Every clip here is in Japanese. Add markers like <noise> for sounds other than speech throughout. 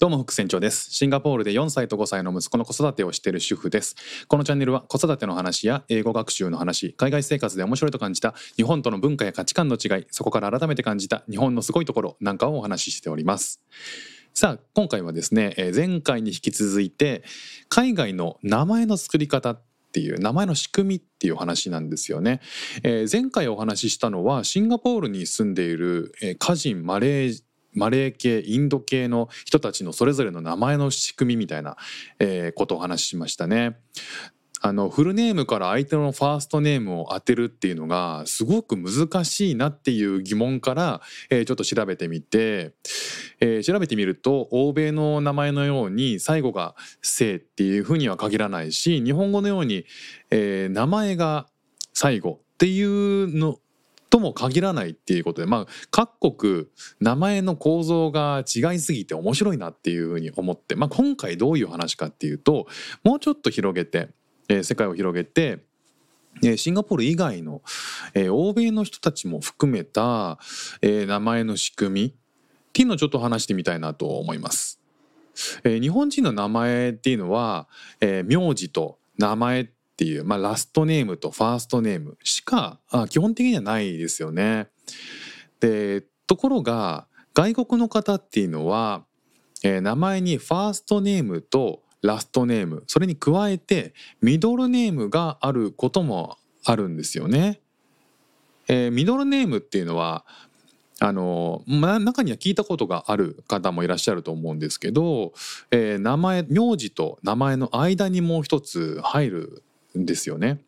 どうも副船長です。シンガポールで4歳と5歳の息子の子育てをしている主婦です。このチャンネルは子育ての話や英語学習の話海外生活で面白いと感じた日本との文化や価値観の違いそこから改めて感じた日本のすごいところなんかをお話ししております。さあ今回はですねえ前回に引き続いて海外の名前の作り方っていう名前の仕組みっていう話なんですよね、えー前回お話ししたのはシンガポールに住んでいる、えー歌人マレーマレー系インド系の人たちのそれぞれの名前の仕組みみたいな、えーことをお話ししましたね。あのフルネームから相手のファーストネームを当てるっていうのがすごく難しいなっていう疑問から、えーちょっと調べてみて、えー調べてみると欧米の名前のように最後が「姓」っていうふうには限らないし日本語のように、えー名前が最後っていうのとも限らないっていうことでまあ各国名前の構造が違いすぎて面白いなっていうふうに思って、まあ、今回どういう話かっていうともうちょっと広げて、えー世界を広げてえーシンガポール以外の、えー欧米の人たちも含めた、え名前の仕組みっていうのをちょっと話してみたいなと思います。え日本人の名前っていうのは、え名字と名前っていう、まあ、ラストネームとファーストネームしかあ基本的にはないですよね。でところが外国の方っていうのは、えー名前にファーストネームとラストネームそれに加えてミドルネームがあることもあるんですよね。えーミドルネームっていうのはあのま中には聞いたことがある方もいらっしゃると思うんですけど、えー名前名字と名前の間にもう一つ入るんですよね。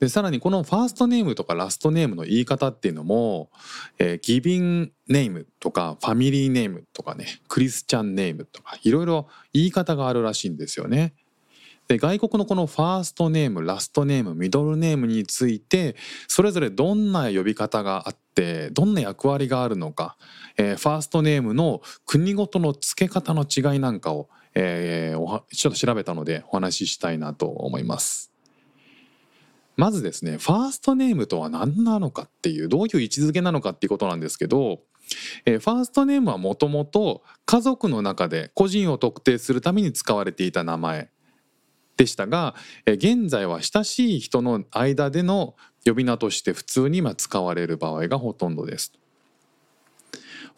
でさらにこのファーストネームとかラストネームの言い方っていうのも、えーギビンネームとかファミリーネームとかねクリスチャンネームとかいろいろ言い方があるらしいんですよね。で外国のこのファーストネームラストネームミドルネームについてそれぞれどんな呼び方があってどんな役割があるのか、えーファーストネームの国ごとの付け方の違いなんかを、えーおはちょっと調べたのでお話ししたいなと思います。まずですねファーストネームとは何なのかっていうどういう位置づけなのかっていうことなんですけど、えーファーストネームはもともと家族の中で個人を特定するために使われていた名前でしたが、えー現在は親しい人の間での呼び名として普通にまあ使われる場合がほとんどです。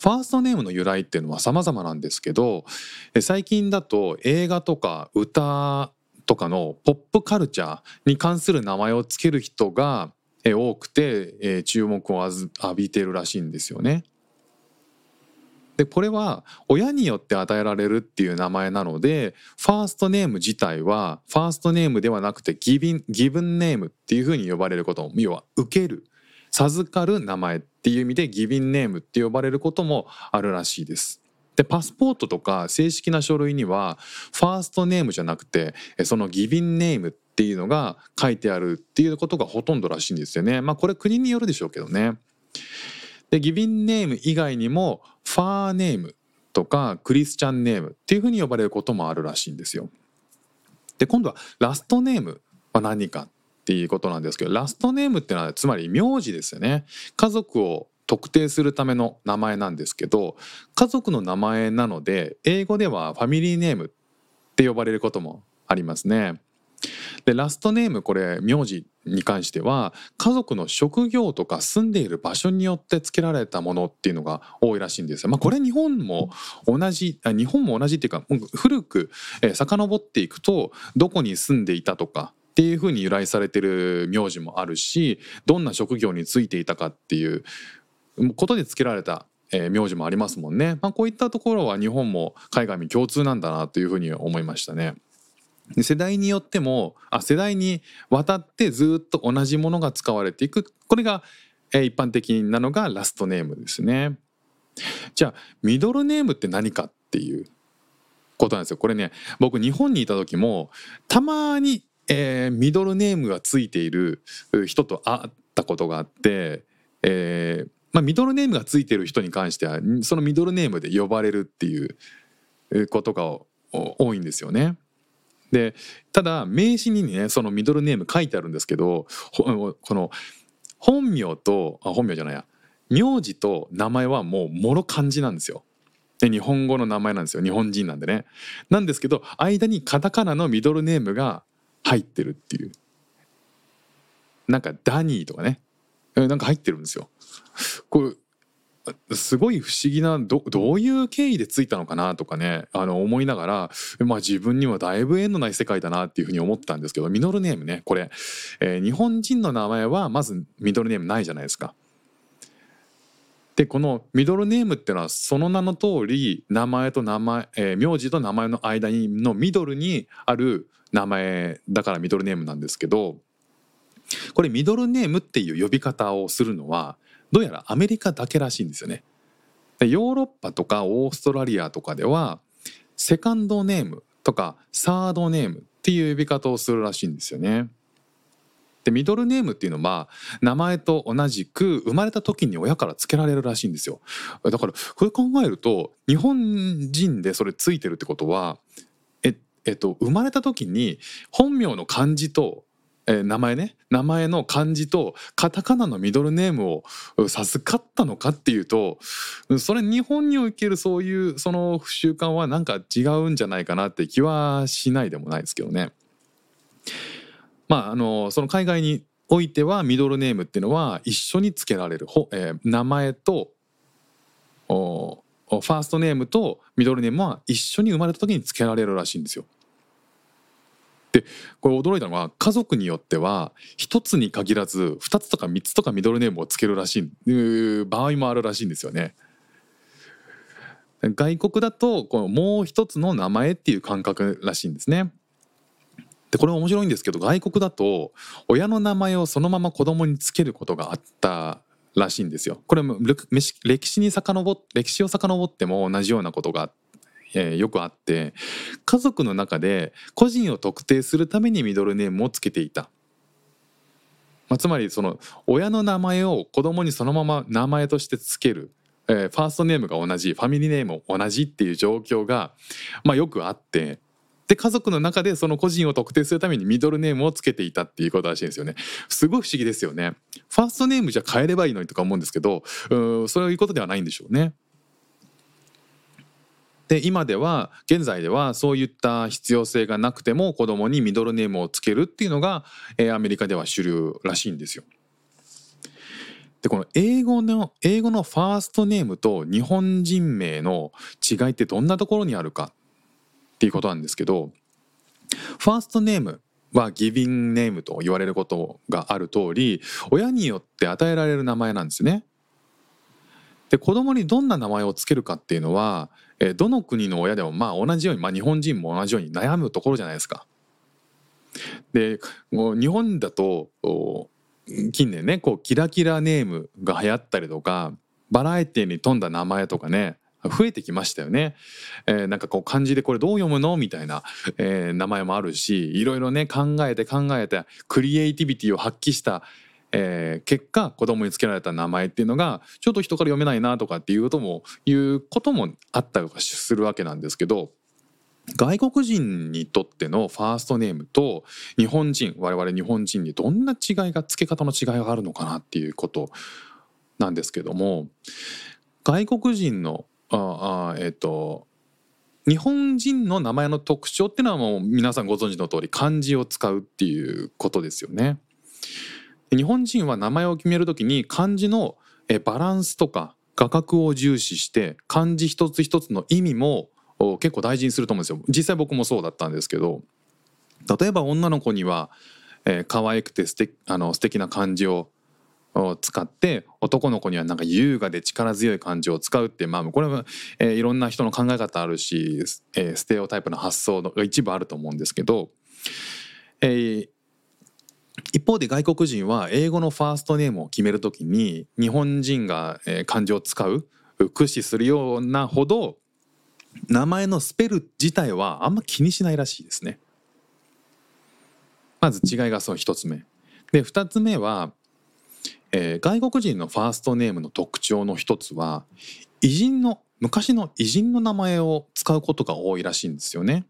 ファーストネームの由来っていうのは様々なんですけど最近だと映画とか歌とかのポップカルチャーに関する名前をつける人が多くて注目を浴びてるらしいんですよね。でこれは親によって与えられるっていう名前なのでファーストネーム自体はファーストネームではなくてギビンギブンネームっていうふうに呼ばれること要は受ける授かる名前っていう意味でギビンネームって呼ばれることもあるらしいです。でパスポートとか正式な書類にはファーストネームじゃなくてそのギビンネームっていうのが書いてあるっていうことがほとんどらしいんですよね。まあこれ国によるでしょうけどね。でギビンネーム以外にもファーネームとかクリスチャンネームっていうふうに呼ばれることもあるらしいんですよ。で今度はラストネームは何かていうことなんですけどラストネームっていうのはつまり名字ですよね。家族を特定するための名前なんですけど家族の名前なので英語ではファミリーネームって呼ばれることもありますね。でラストネームこれ名字に関しては家族の職業とか住んでいる場所によって付けられたものっていうのが多いらしいんですよ。まあ、これ日本も同じ日本も同じっていうか古く遡っていくとどこに住んでいたとかっていうふうに由来されてる名字もあるしどんな職業に就いていたかっていうことで付けられたえ名字もありますもんね。まあ、こういったところは日本も海外に共通なんだなというふうに思いましたね。で世代によってもあ世代にわたってずっと同じものが使われていくこれが、え一般的なのがラストネームですね。じゃあミドルネームって何かっていうことなんですよ。これね僕日本にいた時もたまに、えーミドルネームがついている人と会ったことがあって、えーまあ、ミドルネームがついている人に関してはそのミドルネームで呼ばれるっていうことが多いんですよね。でただ名刺にねそのミドルネーム書いてあるんですけどこの本名とあ本名じゃないや名字と名前はもうもろ漢字なんですよ。で日本語の名前なんですよ日本人なんでねなんですけど間にカタカナのミドルネームが入ってるっていう。なんかダニーとかね。なんか入ってるんですよ。これすごい不思議などどういう経緯でついたのかなとかねあの思いながら、まあ、自分にはだいぶ縁のない世界だなっていうふうに思ったんですけどミドルネームねこれ、えー、日本人の名前はまずミドルネームないじゃないですか。でこのミドルネームっていうのはその名の通り名前と名前、えー、名字と名前の間にのミドルにある名前だからミドルネームなんですけどこれミドルネームっていう呼び方をするのはどうやらアメリカだけらしいんですよね。でヨーロッパとかオーストラリアとかではセカンドネームとかサードネームっていう呼び方をするらしいんですよね。でミドルネームっていうのは名前と同じく生まれた時に親から付けられるらしいんですよだからこれ考えると日本人でそれついてるってことはええっと生まれた時に本名の漢字とえー、名前ね名前の漢字とカタカナのミドルネームを授かったのかっていうとそれ日本におけるそういうその習慣はなんか違うんじゃないかなって気はしないでもないですけどね。まあ、あのその海外においてはミドルネームっていうのは一緒に付けられる、えー、名前とおファーストネームとミドルネームは一緒に生まれた時に付けられるらしいんですよ。でこれ驚いたのは家族によっては1つに限らず2つとか3つとかミドルネームを付けるらしい場合もあるらしいんですよね。外国だとこのもう一つの名前っていう感覚らしいんですね。でこれ面白いんですけど外国だと親の名前をそのまま子供につけることがあったらしいんですよ。これも歴史に遡歴史を遡っても同じようなことがえー、よくあって家族の中で個人を特定するためにミドルネームをつけていた。まあ、つまりその親の名前を子供にそのまま名前としてつける、えー、ファーストネームが同じファミリーネームも同じっていう状況が、まあ、よくあってで家族の中でその個人を特定するためにミドルネームをつけていたっていうことらしいんですよね。すごい不思議ですよね。ファーストネームじゃ変えればいいのにとか思うんですけどうそういうことではないんでしょうね。で今では現在ではそういった必要性がなくても子供にミドルネームをつけるっていうのが、えー、アメリカでは主流らしいんですよ。でこの英語の英語のファーストネームと日本人名の違いってどんなところにあるかっていうことなんですけどファーストネームはギビングネームと言われることがある通り親によって与えられる名前なんですね。で子供にどんな名前を付けるかっていうのは、どの国の親でもまあ同じように、まあ、日本人も同じように悩むところじゃないですか。で日本だと近年ねこうキラキラネームが流行ったりとかバラエティに富んだ名前とかね増えてきましたよね。えー、なんかこう漢字でこれどう読むの？みたいな、えー、名前もあるしいろいろね考えて考えてクリエイティビティを発揮した、えー、結果子供につけられた名前っていうのがちょっと人から読めないなとかっていうこともいうこともあったりするわけなんですけど。外国人にとってのファーストネームと日本人我々日本人にどんな違いが付け方の違いがあるのかなっていうことなんですけども外国人のああえっ、ー、と日本人の名前の特徴っていうのはもう皆さんご存知の通り漢字を使うっていうことですよね。日本人は名前を決める時に漢字のバランスとか画角を重視して漢字一つ一つの意味も結構大事にすると思うんですよ。実際僕もそうだったんですけど例えば女の子には、えー、可愛くて素敵あの素敵な漢字をを使って男の子にはなんか優雅で力強い感じを使うってまあこれは、えー、いろんな人の考え方あるし、えー、ステレオタイプの発想が一部あると思うんですけど、えー、一方で外国人は英語のファーストネームを決めるときに日本人が、えー、漢字を使う駆使するようなほど名前のスペル自体はあんま気にしないらしいですね。まず違いがその一つ目。で二つ目はえー、外国人のファーストネームの特徴の一つは偉人の昔の偉人の名前を使うことが多いらしいんですよね。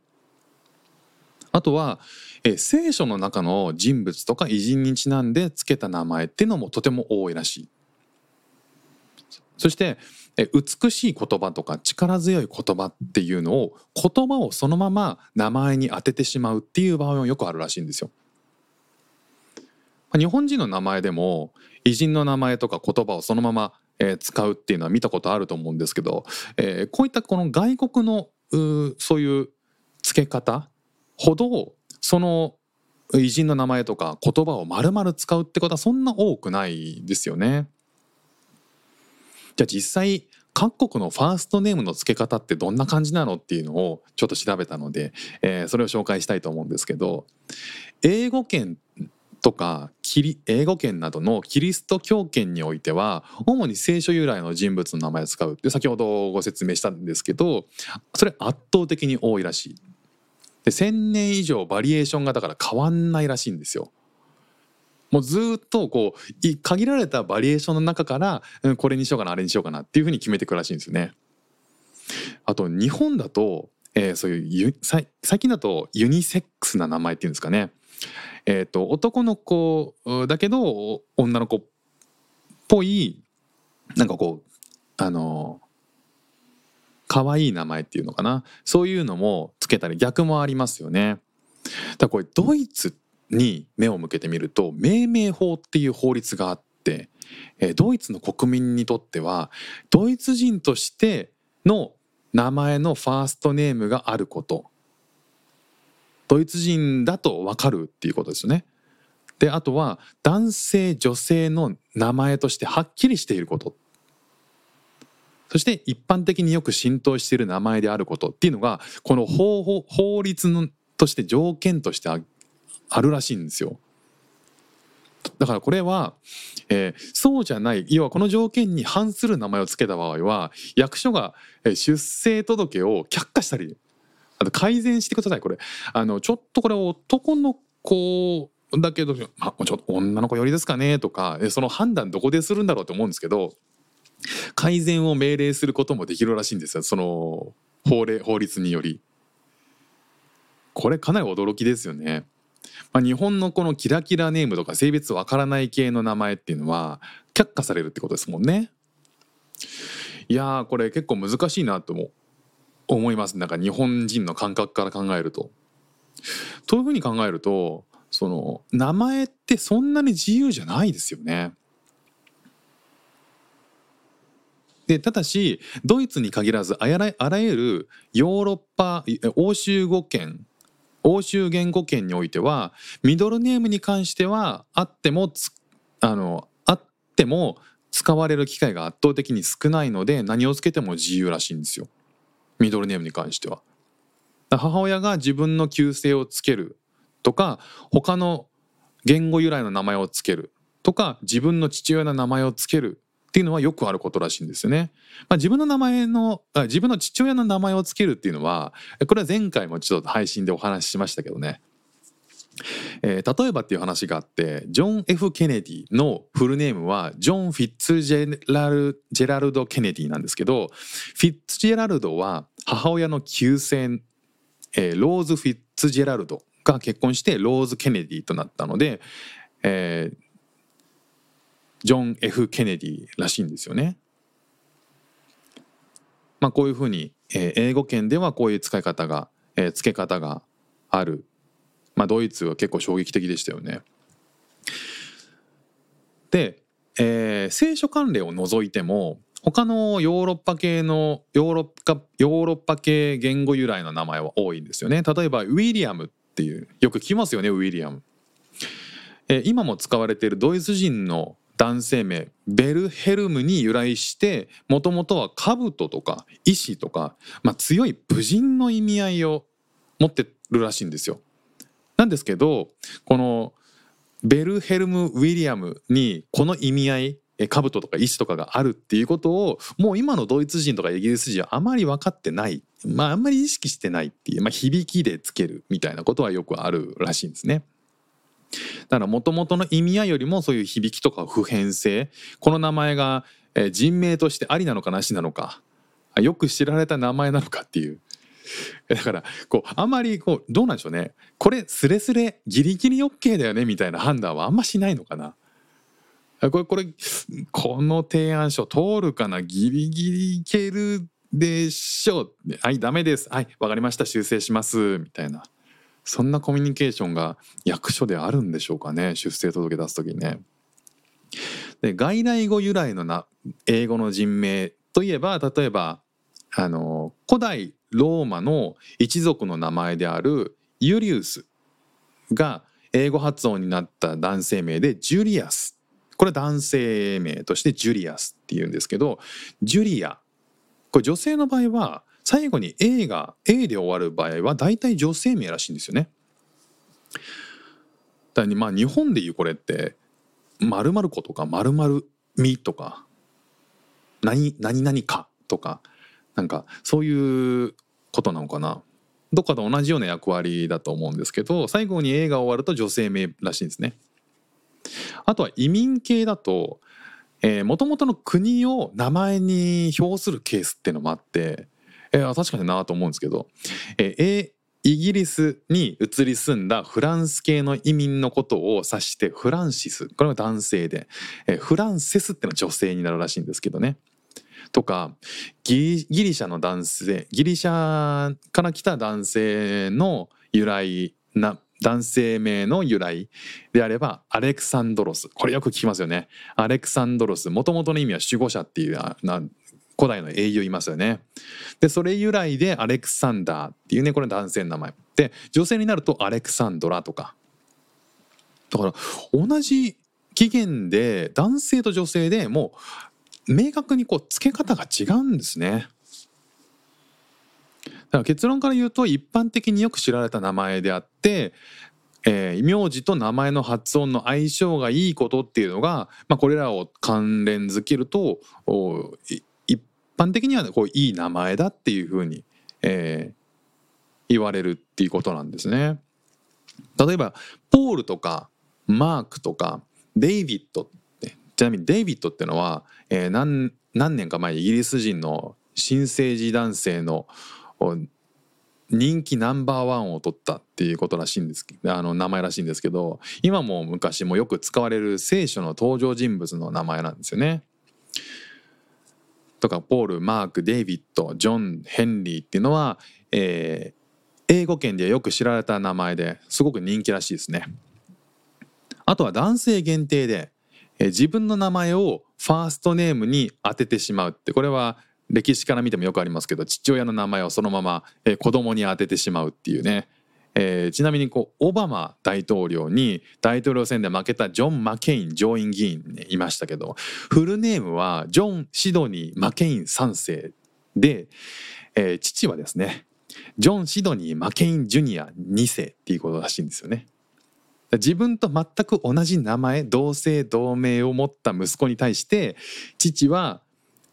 あとは、えー、聖書の中の人物とか偉人にちなんで付けた名前っていうのもとても多いらしい。そしてえ美しい言葉とか力強い言葉っていうのを言葉をそのまま名前に当ててしまうっていう場合もよくあるらしいんですよ。日本人の名前でも偉人の名前とか言葉をそのまま、え使うっていうのは見たことあると思うんですけど、えー、こういったこの外国のそういう付け方ほどその偉人の名前とか言葉を丸々使うってことはそんな多くないですよね。じゃあ実際各国のファーストネームの付け方ってどんな感じなのっていうのをちょっと調べたので、えー、それを紹介したいと思うんですけど英語圏とか英語圏などのキリスト教圏においては主に聖書由来の人物の名前を使うって先ほどご説明したんですけどそれ圧倒的に多いらしい。で1,000年以上バリエーションがだから変わんないらしいんですよ。もうずっとこう限られたバリエーションの中から、これにしようかなあれにしようかなっていうふうに決めていくらしいんですよね。あと日本だと、えー、そういう最近だとユニセックスな名前っていうんですかね。えーと、男の子だけど女の子っぽいなんかこうあの可愛い名前っていうのかな？そういうのもつけたり逆もありますよね。だこれドイツに目を向けてみると命名法っていう法律があって、えー、ドイツの国民にとってはドイツ人としての名前のファーストネームがあることドイツ人だと分かるっていうことですよね。であとは男性女性の名前としてはっきりしていることそして一般的によく浸透している名前であることっていうのがこの法法律のとして条件としてあるらしいんですよ。だからこれは、えー、そうじゃない要はこの条件に反する名前を付けた場合は役所が出生届を却下したりあと改善してくださいこれあのちょっとこれ男の子だけど、まあ、ちょっと女の子寄りですかねとかその判断どこでするんだろうと思うんですけど改善を命令することもできるらしいんですよその法令法律により。これかなり驚きですよね。まあ、日本のこのキラキラネームとか性別わからない系の名前っていうのは却下されるってことですもんね。いやこれ結構難しいなとも思いますなんか日本人の感覚から考えると。というふうに考えるとその名前ってそんなに自由じゃないですよね。でただしドイツに限らずあらあらゆるヨーロッパ欧州語圏欧州言語圏においてはミドルネームに関してはあってもあのあっても使われる機会が圧倒的に少ないので何をつけても自由らしいんですよ。ミドルネームに関しては。母親が自分の旧姓をつけるとか他の言語由来の名前をつけるとか自分の父親の名前をつけるっていうのはよくあることらしいんですよね。まあ、自分の名前の自分の父親の名前をつけるっていうのはこれは前回もちょっと配信でお話ししましたけどね。えー、例えばっていう話があってジョン・ F・ ケネディのフルネームはジョン・フィッツジェラルジェラルド・ケネディなんですけどフィッツジェラルドは母親の旧姓、えー、ローズ・フィッツジェラルドが結婚してローズ・ケネディとなったので、えー、ジョン・ F・ ケネディらしいんですよね。まあ、こういうふうに、えー、英語圏ではこういう使い方が、えー、付け方があるまあ、ドイツは結構衝撃的でしたよね。で、えー、聖書関連を除いても他のヨーロッパ系のヨーロッパヨーロッパ系言語由来の名前は多いんですよね。例えばウィリアムっていうよく聞きますよねウィリアム。えー、今も使われているドイツ人の男性名ベルヘルムに由来してもともとは兜とか石とか、まあ、強い武人の意味合いを持ってるらしいんですよ。なんですけどこのベルヘルム・ウィリアムにこの意味合い兜とか石とかがあるっていうことをもう今のドイツ人とかイギリス人はあまり分かってないまああんまり意識してないっていう、まあ、響きでつけるみたいなことはよくあるらしいんですね。だからもともとの意味合いよりもそういう響きとか普遍性この名前が人名としてありなのかなしなのかよく知られた名前なのかっていう <laughs> だからこうあんまりこうどうなんでしょうね。これスレスレギリギリ OK だよねみたいな判断はあんましないのかな。これこれこの提案書通るかな？ギリギリいけるでしょう。はいダメです。はいわかりました。修正します。みたいな。そんなコミュニケーションが役所であるんでしょうかね。出生届出す時にね。で外来語由来のな英語の人名といえば例えばあの古代ローマの一族の名前であるユリウスが英語発音になった男性名でジュリアスこれ男性名としてジュリアスっていうんですけどジュリアこれ女性の場合は最後に A が A で終わる場合は大体女性名らしいんですよね。だまあ日本でいうこれって〇〇子とか〇〇みとか何何々かとかなんかそういうことなのかなどっかと同じような役割だと思うんですけど最後に A が終わると女性名らしいんですね。あとは移民系だともともとの国を名前に表するケースっていうのもあって、えー、確かになと思うんですけど、えー、イギリスに移り住んだフランス系の移民のことを指してフランシスこれは男性で、えー、フランセスっていうのは女性になるらしいんですけどね。とかギリシャの男性ギリシャから来た男性の由来な男性名の由来であればアレクサンドロス。これよく聞きますよね。アレクサンドロス。もともとの意味は守護者っていうな古代の英雄いますよね。でそれ由来でアレクサンダーっていうねこれ男性の名前。で女性になるとアレクサンドラとか。だから同じ起源で男性と女性でもう明確にこう付け方が違うんですねだから結論から言うと一般的によく知られた名前であって、えー、名字と名前の発音の相性がいいことっていうのが、まあ、これらを関連づけると一般的にはこういい名前だっていうふうに、えー、言われるっていうことなんですね。例えばポールとかマークとかデイビッドってちなみにデイビッドっていうのは、えー、何何年か前イギリス人の新生児男性の人気ナンバーワンを取ったっていうことらしいんですあの名前らしいんですけど今も昔もよく使われる聖書の登場人物の名前なんですよね。とかポールマークデイビッドジョンヘンリーっていうのは、えー、英語圏でよく知られた名前ですごく人気らしいですね。あとは男性限定で、え、自分の名前をファーストネームに当ててしまうってこれは歴史から見てもよくありますけど父親の名前をそのまま、え、子供に当ててしまうっていうね、えー、ちなみにこうオバマ大統領に大統領選で負けたジョン・マケイン上院議員、ね、いましたけどフルネームはジョン・シドニー・マケイン3世で、えー、父はですねジョン・シドニー・マケイン・ジュニア2世っていうことらしいんですよね。自分と全く同じ名前同姓同名を持った息子に対して父は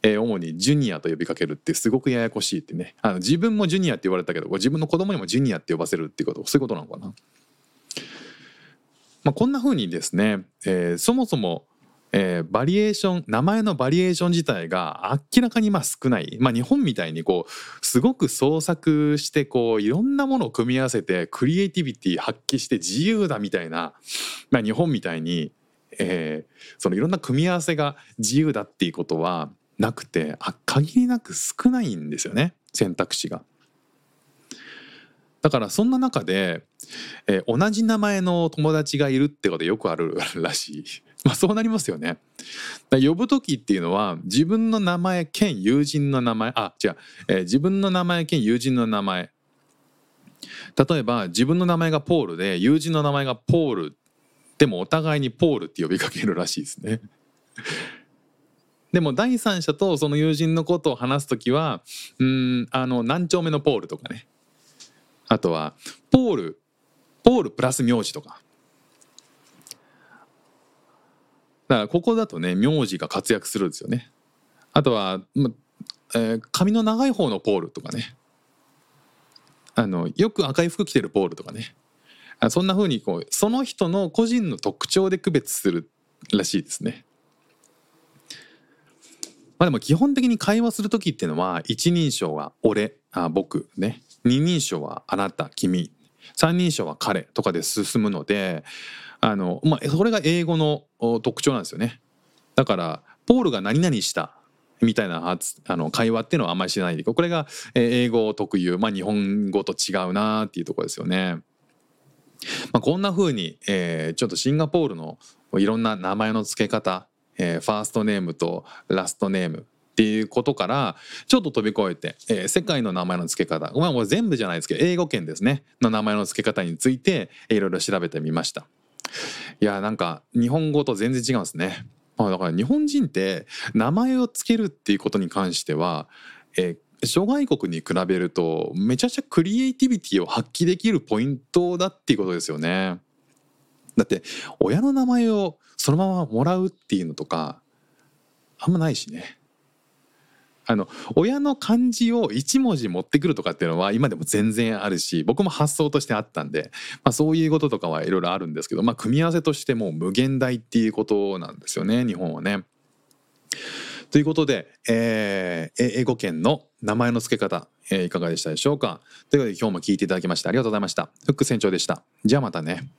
えー、主にジュニアと呼びかけるってすごくややこしいってねあの自分もジュニアって言われたけど自分の子供にもジュニアって呼ばせるっていうことそういうことなのかな。まあ、こんなふうにですね、えー、そもそも、えー、バリエーション名前のバリエーション自体が明らかにまあ少ない、まあ、日本みたいにこうすごく創作してこういろんなものを組み合わせてクリエイティビティ発揮して自由だみたいな、まあ、日本みたいに、えー、そのいろんな組み合わせが自由だっていうことはなくてあ限りなく少ないんですよね選択肢が。だからそんな中で、えー、同じ名前の友達がいるってことよくあるらしい。まあそうなりますよね。呼ぶ時っていうのは自分の名前兼友人の名前。あ違う、えー、自分の名前兼友人の名前。例えば自分の名前がポールで友人の名前がポール。でもお互いにポールって呼びかけるらしいですね。でも第三者とその友人のことを話す時はうんあの何丁目のポールとかね。あとはポールポールプラス名字とか。だからここだとね名字が活躍するんですよね。あとは、まえー、髪の長い方のポールとかね。あのよく赤い服着てるポールとかね。そんな風にこうその人の個人の特徴で区別するらしいですね。まあでも基本的に会話する時っていうのは一人称は俺あ僕ね。二人称はあなた君。三人称は彼とかで進むのであの、まあ、それが英語の特徴なんですよね。だからポールが何々したみたいなあの会話っていうのはあんまり知らないでこれが英語特有、まあ、日本語と違うなっていうとこですよね。まあ、こんな風に、えー、ちょっとシンガポールのいろんな名前の付け方、えー、ファーストネームとラストネームっていうことからちょっと飛び越えて、えー、世界の名前の付け方まあもう全部じゃないですけど英語圏ですねの名前の付け方についていろいろ調べてみました。いやなんか日本語と全然違うんですね。まあ、だから日本人って名前を付けるっていうことに関しては、えー、諸外国に比べるとめちゃくちゃクリエイティビティを発揮できるポイントだっていうことですよね。だって親の名前をそのままもらうっていうのとかあんまないしね。あの親の漢字を1文字持ってくるとかっていうのは今でも全然あるし僕も発想としてあったんで、まあ、そういうこととかはいろいろあるんですけど、まあ、組み合わせとしてもう無限大っていうことなんですよね日本はね。ということで、えー、英語圏の名前の付け方、えー、いかがでしたでしょうかということで今日も聞いていただきましてありがとうございました。フック船長でした。じゃあまたね。